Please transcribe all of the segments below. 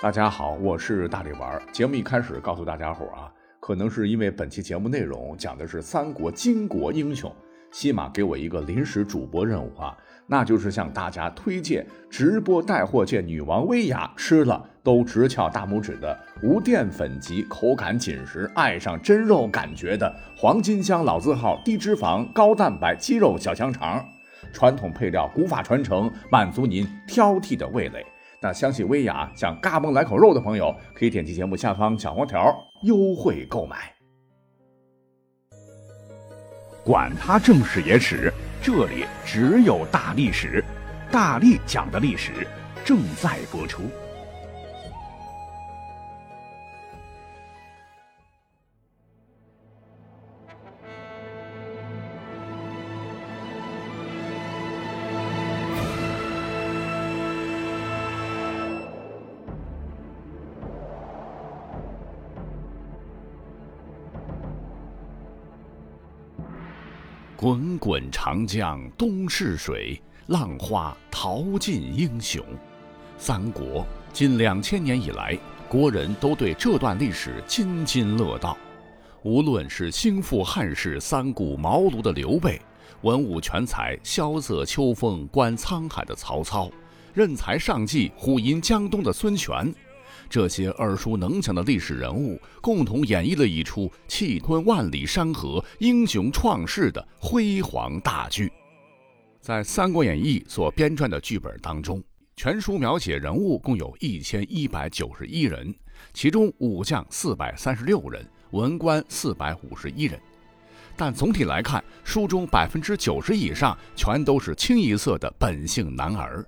大家好，我是大力丸。节目一开始告诉大家伙啊，可能是因为本期节目内容讲的是三国巾帼英雄，西马给我一个临时主播任务啊，那就是向大家推荐直播带货界女王薇娅吃了都直翘大拇指的无淀粉级、口感紧实、爱上真肉感觉的黄金香老字号低脂肪高蛋白鸡肉小香肠，传统配料，古法传承，满足您挑剔的味蕾。那相信薇娅想嘎嘣来口肉的朋友，可以点击节目下方小黄条优惠购买。管他正史野史，这里只有大历史，大力讲的历史正在播出。滚滚长江东逝水，浪花淘尽英雄。三国近两千年以来，国人都对这段历史津津乐道。无论是兴复汉室三顾茅庐的刘备，文武全才、萧瑟秋风观沧海的曹操，任才上计虎吟江东的孙权。这些耳熟能详的历史人物，共同演绎了一出气吞万里山河、英雄创世的辉煌大剧。在《三国演义》所编撰的剧本当中，全书描写人物共有一千一百九十一人，其中武将四百三十六人，文官四百五十一人。但总体来看，书中百分之九十以上全都是清一色的本性男儿。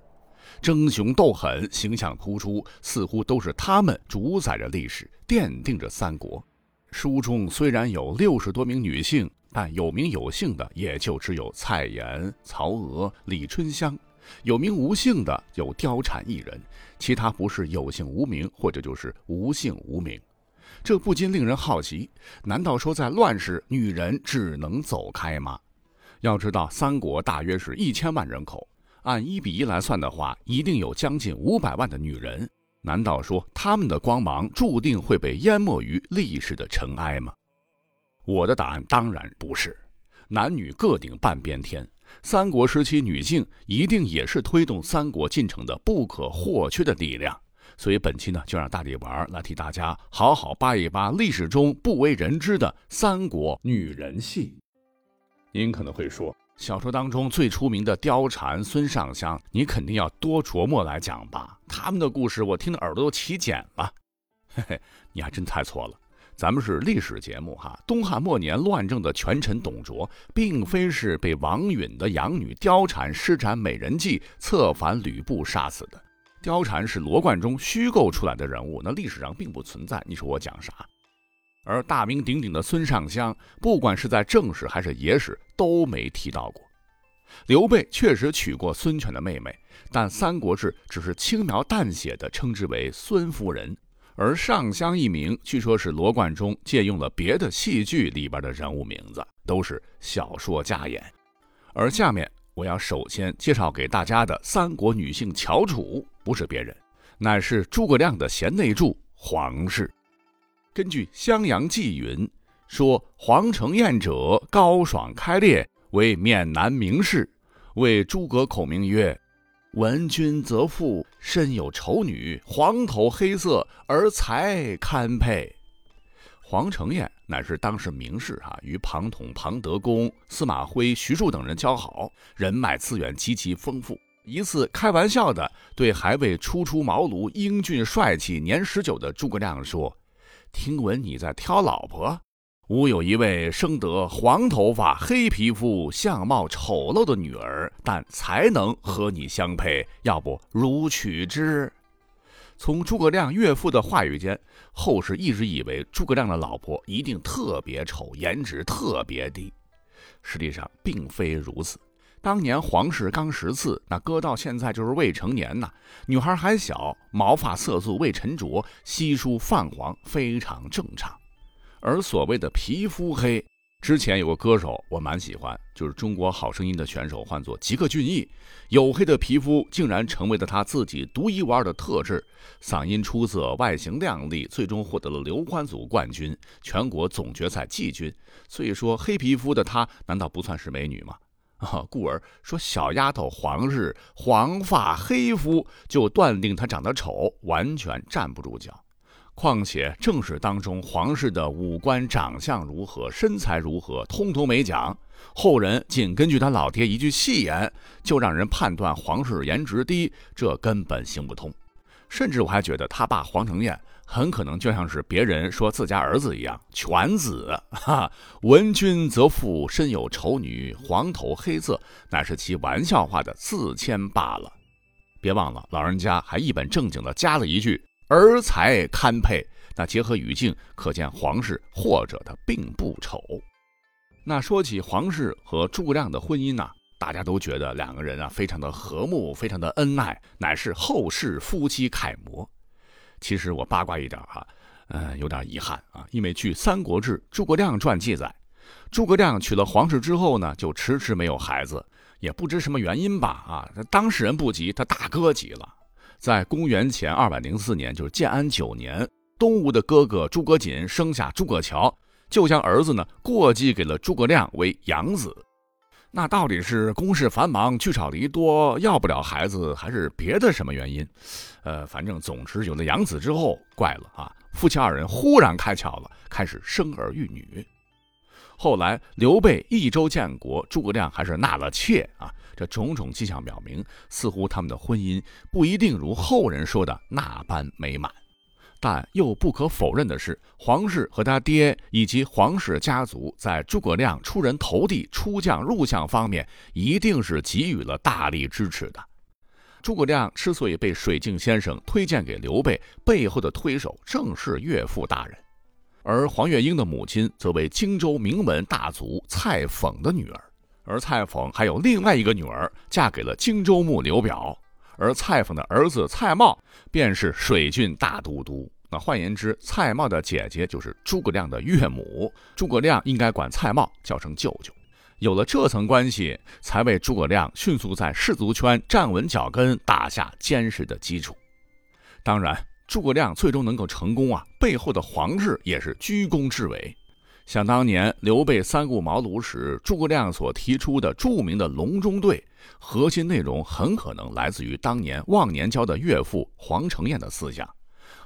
争雄斗狠，形象突出，似乎都是他们主宰着历史，奠定着三国。书中虽然有六十多名女性，但有名有姓的也就只有蔡琰、曹娥、李春香；有名无姓的有貂蝉一人，其他不是有姓无名，或者就是无姓无名。这不禁令人好奇：难道说在乱世，女人只能走开吗？要知道，三国大约是一千万人口。按一比一来算的话，一定有将近五百万的女人。难道说她们的光芒注定会被淹没于历史的尘埃吗？我的答案当然不是。男女各顶半边天，三国时期女性一定也是推动三国进程的不可或缺的力量。所以本期呢，就让大力丸来替大家好好扒一扒历史中不为人知的三国女人戏。您可能会说。小说当中最出名的貂蝉、孙尚香，你肯定要多琢磨来讲吧？他们的故事我听的耳朵都起茧了。嘿嘿，你还真猜错了，咱们是历史节目哈。东汉末年乱政的权臣董卓，并非是被王允的养女貂蝉施展美人计策反吕布杀死的。貂蝉是罗贯中虚构出来的人物，那历史上并不存在。你说我讲啥？而大名鼎鼎的孙尚香，不管是在正史还是野史，都没提到过。刘备确实娶过孙权的妹妹，但《三国志》只是轻描淡写的称之为孙夫人。而尚香一名，据说是罗贯中借用了别的戏剧里边的人物名字，都是小说家演。而下面我要首先介绍给大家的三国女性翘楚，不是别人，乃是诸葛亮的贤内助黄氏。根据《襄阳记》云，说黄承彦者高爽开烈，为面南名士，为诸葛孔明曰：“闻君则父，身有丑女，黄头黑色，而才堪配。”黄承彦乃是当时名士，哈，与庞统、庞德公、司马徽、徐庶等人交好，人脉资源极其丰富。一次开玩笑的对还未初出茅庐、英俊帅气、年十九的诸葛亮说。听闻你在挑老婆，吾有一位生得黄头发、黑皮肤、相貌丑陋的女儿，但才能和你相配，要不如取之？从诸葛亮岳父的话语间，后世一直以为诸葛亮的老婆一定特别丑，颜值特别低。实际上并非如此。当年皇室刚十四，那搁到现在就是未成年呐。女孩还小，毛发色素未沉着，稀疏泛黄，非常正常。而所谓的皮肤黑，之前有个歌手我蛮喜欢，就是中国好声音的选手，唤作吉克隽逸。黝黑的皮肤竟然成为了他自己独一无二的特质，嗓音出色，外形靓丽，最终获得了刘欢组冠军、全国总决赛季军。所以说，黑皮肤的她难道不算是美女吗？啊，故而说小丫头黄日黄发黑肤就断定她长得丑，完全站不住脚。况且正史当中皇室的五官长相如何，身材如何，通通没讲。后人仅根据他老爹一句戏言，就让人判断皇室颜值低，这根本行不通。甚至我还觉得他爸黄承彦很可能就像是别人说自家儿子一样，犬子。哈，闻君则父身有丑女，黄头黑色，乃是其玩笑话的自谦罢了。别忘了，老人家还一本正经的加了一句。儿才堪配，那结合语境，可见皇室或者他并不丑。那说起皇室和诸葛亮的婚姻呢，大家都觉得两个人啊非常的和睦，非常的恩爱，乃是后世夫妻楷模。其实我八卦一点哈，嗯，有点遗憾啊，因为据《三国志·诸葛亮传》记载，诸葛亮娶了皇室之后呢，就迟迟没有孩子，也不知什么原因吧啊，当事人不急，他大哥急了。在公元前二百零四年，就是建安九年，东吴的哥哥诸葛瑾生下诸葛乔，就将儿子呢过继给了诸葛亮为养子。那到底是公事繁忙，聚少离多，要不了孩子，还是别的什么原因？呃，反正总之有了养子之后，怪了啊！夫妻二人忽然开窍了，开始生儿育女。后来刘备益州建国，诸葛亮还是纳了妾啊。这种种迹象表明，似乎他们的婚姻不一定如后人说的那般美满。但又不可否认的是，皇室和他爹以及皇室家族在诸葛亮出人头地、出将入相方面，一定是给予了大力支持的。诸葛亮之所以被水镜先生推荐给刘备，背后的推手正是岳父大人。而黄月英的母亲则为荆州名门大族蔡讽的女儿，而蔡讽还有另外一个女儿嫁给了荆州牧刘表，而蔡讽的儿子蔡瑁便是水郡大都督。那换言之，蔡瑁的姐姐就是诸葛亮的岳母，诸葛亮应该管蔡瑁叫声舅舅。有了这层关系，才为诸葛亮迅速在士族圈站稳脚跟打下坚实的基础。当然。诸葛亮最终能够成功啊，背后的皇室也是居功至伟。想当年刘备三顾茅庐时，诸葛亮所提出的著名的“隆中对”，核心内容很可能来自于当年忘年交的岳父黄承彦的思想，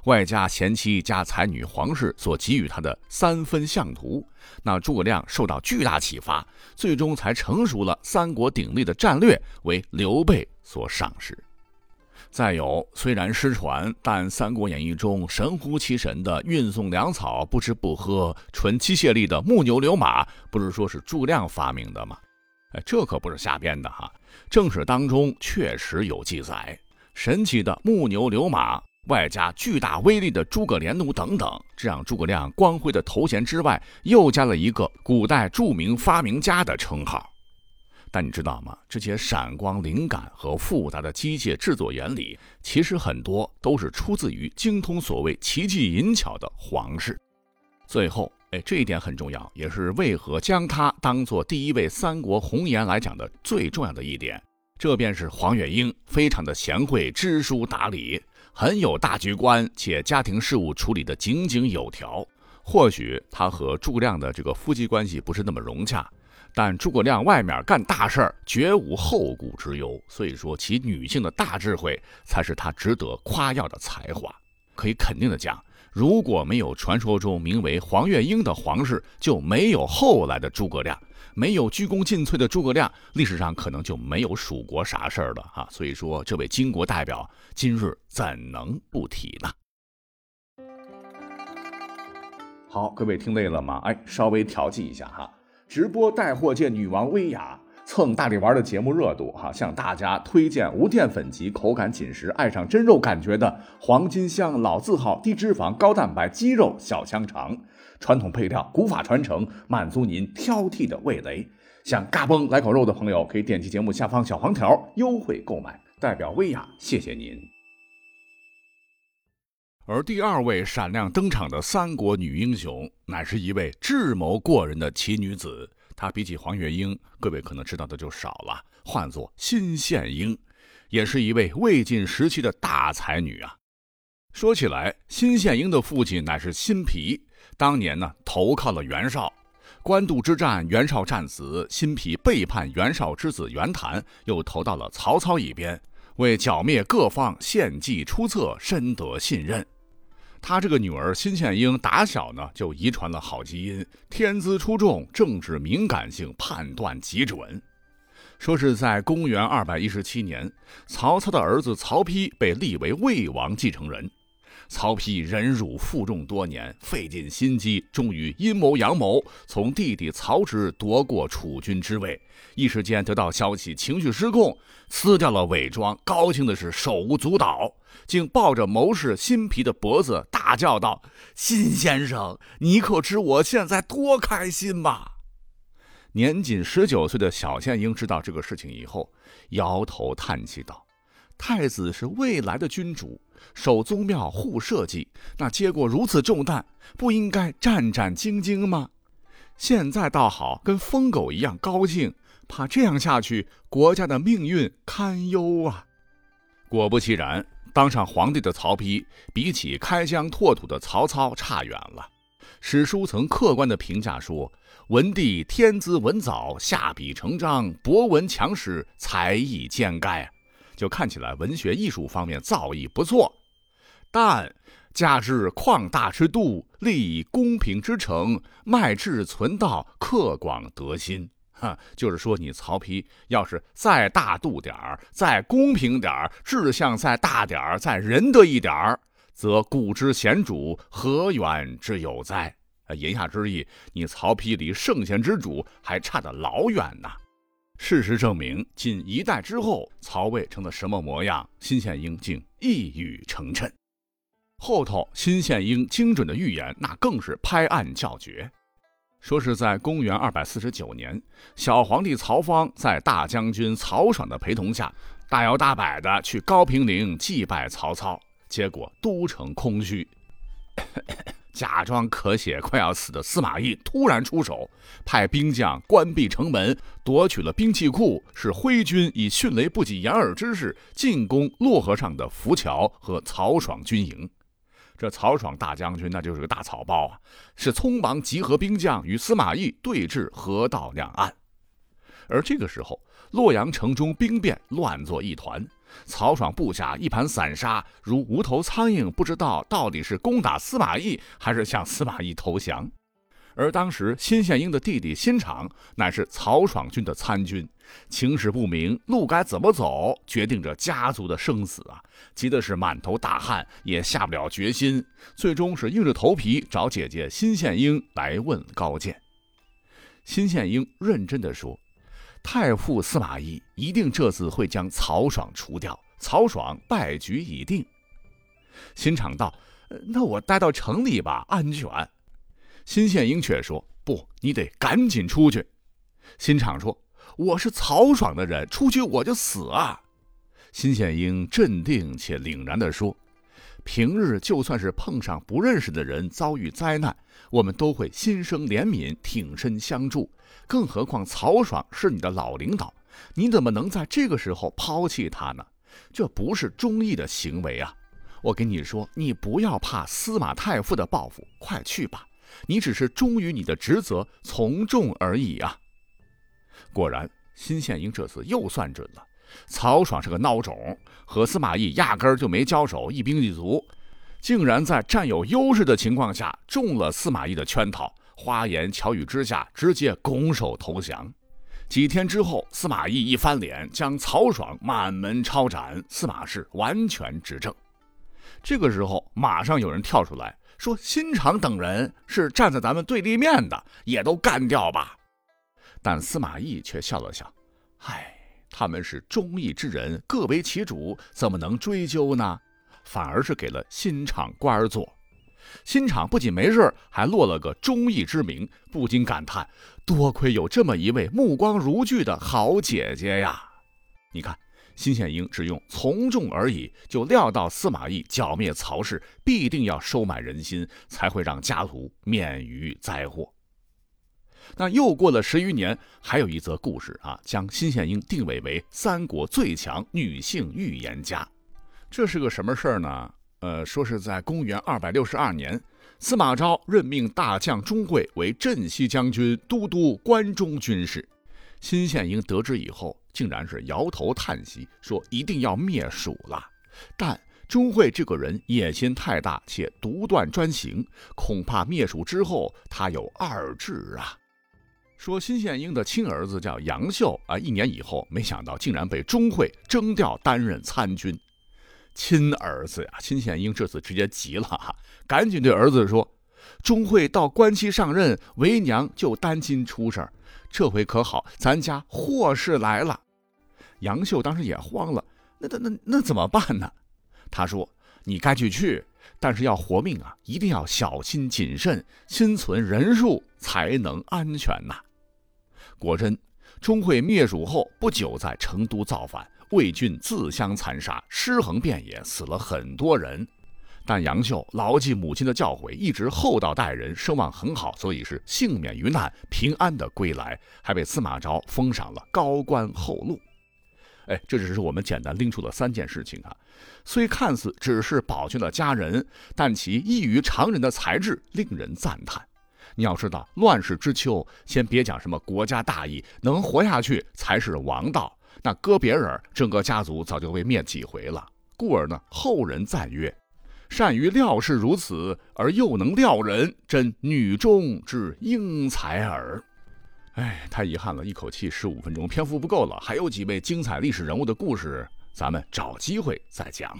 外加贤妻加才女皇室所给予他的三分相图。那诸葛亮受到巨大启发，最终才成熟了三国鼎立的战略，为刘备所赏识。再有，虽然失传，但《三国演义》中神乎其神的运送粮草不吃不喝、纯机械力的木牛流马，不是说是诸葛亮发明的吗？哎，这可不是瞎编的哈，正史当中确实有记载。神奇的木牛流马，外加巨大威力的诸葛连弩等等，这让诸葛亮光辉的头衔之外，又加了一个古代著名发明家的称号。但你知道吗？这些闪光灵感和复杂的机械制作原理，其实很多都是出自于精通所谓奇技淫巧的皇室。最后，哎，这一点很重要，也是为何将他当做第一位三国红颜来讲的最重要的一点。这便是黄月英非常的贤惠、知书达理，很有大局观，且家庭事务处理的井井有条。或许他和诸葛亮的这个夫妻关系不是那么融洽。但诸葛亮外面干大事儿绝无后顾之忧，所以说其女性的大智慧才是他值得夸耀的才华。可以肯定的讲，如果没有传说中名为黄月英的皇室，就没有后来的诸葛亮，没有鞠躬尽瘁的诸葛亮，历史上可能就没有蜀国啥事儿了哈。所以说，这位巾帼代表今日怎能不提呢？好，各位听累了吗？哎，稍微调剂一下哈。直播带货界女王薇娅蹭大力丸的节目热度，哈，向大家推荐无淀粉级、口感紧实、爱上真肉感觉的黄金香老字号低脂肪高蛋白鸡肉小香肠，传统配料，古法传承，满足您挑剔的味蕾。想嘎嘣来口肉的朋友，可以点击节目下方小黄条优惠购买。代表薇娅，谢谢您。而第二位闪亮登场的三国女英雄，乃是一位智谋过人的奇女子。她比起黄月英，各位可能知道的就少了，唤作辛宪英，也是一位魏晋时期的大才女啊。说起来，辛宪英的父亲乃是辛毗，当年呢投靠了袁绍。官渡之战，袁绍战死，辛毗背叛袁绍之子袁谭，又投到了曹操一边，为剿灭各方献计出策，深得信任。他这个女儿辛宪英打小呢就遗传了好基因，天资出众，政治敏感性判断极准。说是在公元二百一十七年，曹操的儿子曹丕被立为魏王继承人。曹丕忍辱负重多年，费尽心机，终于阴谋阳谋，从弟弟曹植夺过储君之位。一时间得到消息，情绪失控，撕掉了伪装，高兴的是手舞足蹈，竟抱着谋士辛毗的脖子大叫道：“辛先生，你可知我现在多开心吗？”年仅十九岁的小献英知道这个事情以后，摇头叹气道。太子是未来的君主，守宗庙护社稷，那接过如此重担，不应该战战兢兢吗？现在倒好，跟疯狗一样高兴，怕这样下去，国家的命运堪忧啊！果不其然，当上皇帝的曹丕，比起开疆拓土的曹操差远了。史书曾客观地评价说：“文帝天资文藻，下笔成章，博闻强识，才艺兼盖。”就看起来文学艺术方面造诣不错，但加之旷大之度，立公平之诚，迈志存道，克广德心。哈，就是说你曹丕要是再大度点儿，再公平点儿，志向再大点儿，再仁德一点儿，则古之贤主何远之有哉？言下之意，你曹丕离圣贤之主还差得老远呢。事实证明，仅一代之后，曹魏成了什么模样，辛宪英竟一语成谶。后头，辛宪英精准的预言，那更是拍案叫绝。说是在公元二百四十九年，小皇帝曹芳在大将军曹爽的陪同下，大摇大摆的去高平陵祭拜曹操，结果都城空虚。假装咳血快要死的司马懿突然出手，派兵将关闭城门，夺取了兵器库，使挥军以迅雷不及掩耳之势进攻洛河上的浮桥和曹爽军营。这曹爽大将军那就是个大草包啊，是匆忙集合兵将与司马懿对峙河道两岸。而这个时候，洛阳城中兵变乱作一团。曹爽部下一盘散沙，如无头苍蝇，不知道到底是攻打司马懿，还是向司马懿投降。而当时辛宪英的弟弟辛昶乃是曹爽军的参军，情势不明，路该怎么走，决定着家族的生死啊！急的是满头大汗，也下不了决心，最终是硬着头皮找姐姐辛宪英来问高见。辛宪英认真地说。太傅司马懿一定这次会将曹爽除掉，曹爽败局已定。辛昶道：“那我待到城里吧，安全。”辛宪英却说：“不，你得赶紧出去。”辛昶说：“我是曹爽的人，出去我就死啊。”辛宪英镇定且凛然地说：“平日就算是碰上不认识的人遭遇灾难，我们都会心生怜悯，挺身相助。”更何况曹爽是你的老领导，你怎么能在这个时候抛弃他呢？这不是忠义的行为啊！我跟你说，你不要怕司马太傅的报复，快去吧！你只是忠于你的职责，从众而已啊！果然，辛宪英这次又算准了，曹爽是个孬种，和司马懿压根儿就没交手，一兵一卒，竟然在占有优势的情况下中了司马懿的圈套。花言巧语之下，直接拱手投降。几天之后，司马懿一翻脸，将曹爽满门抄斩，司马氏完全执政。这个时候，马上有人跳出来说：“辛昶等人是站在咱们对立面的，也都干掉吧。”但司马懿却笑了笑：“唉，他们是忠义之人，各为其主，怎么能追究呢？反而是给了辛昶官做。”新厂不仅没事还落了个忠义之名，不禁感叹：多亏有这么一位目光如炬的好姐姐呀！你看，辛宪英只用从众而已，就料到司马懿剿灭曹氏必定要收买人心，才会让家徒免于灾祸。那又过了十余年，还有一则故事啊，将辛宪英定位为三国最强女性预言家。这是个什么事儿呢？呃，说是在公元二百六十二年，司马昭任命大将钟会为镇西将军、都督关中军事。辛宪英得知以后，竟然是摇头叹息，说一定要灭蜀了。但钟会这个人野心太大，且独断专行，恐怕灭蜀之后他有二志啊。说辛宪英的亲儿子叫杨秀啊，一年以后，没想到竟然被钟会征调担任参军。亲儿子呀，辛宪英这次直接急了哈，赶紧对儿子说：“钟会到关期上任，为娘就担心出事儿。这回可好，咱家祸事来了。”杨秀当时也慌了，那那那那怎么办呢？他说：“你该去去，但是要活命啊，一定要小心谨慎，心存人数才能安全呐。”果真，钟会灭蜀后不久，在成都造反，魏军自相残杀，尸横遍野，死了很多人。但杨秀牢记母亲的教诲，一直厚道待人，声望很好，所以是幸免于难，平安的归来，还被司马昭封赏了高官厚禄。哎，这只是我们简单拎出的三件事情啊，虽看似只是保全了家人，但其异于常人的才智令人赞叹。你要知道，乱世之秋，先别讲什么国家大义，能活下去才是王道。那搁别人，整个家族早就被灭几回了。故而呢，后人赞曰：“善于料事如此，而又能料人，真女中之英才耳。”哎，太遗憾了，一口气十五分钟，篇幅不够了。还有几位精彩历史人物的故事，咱们找机会再讲。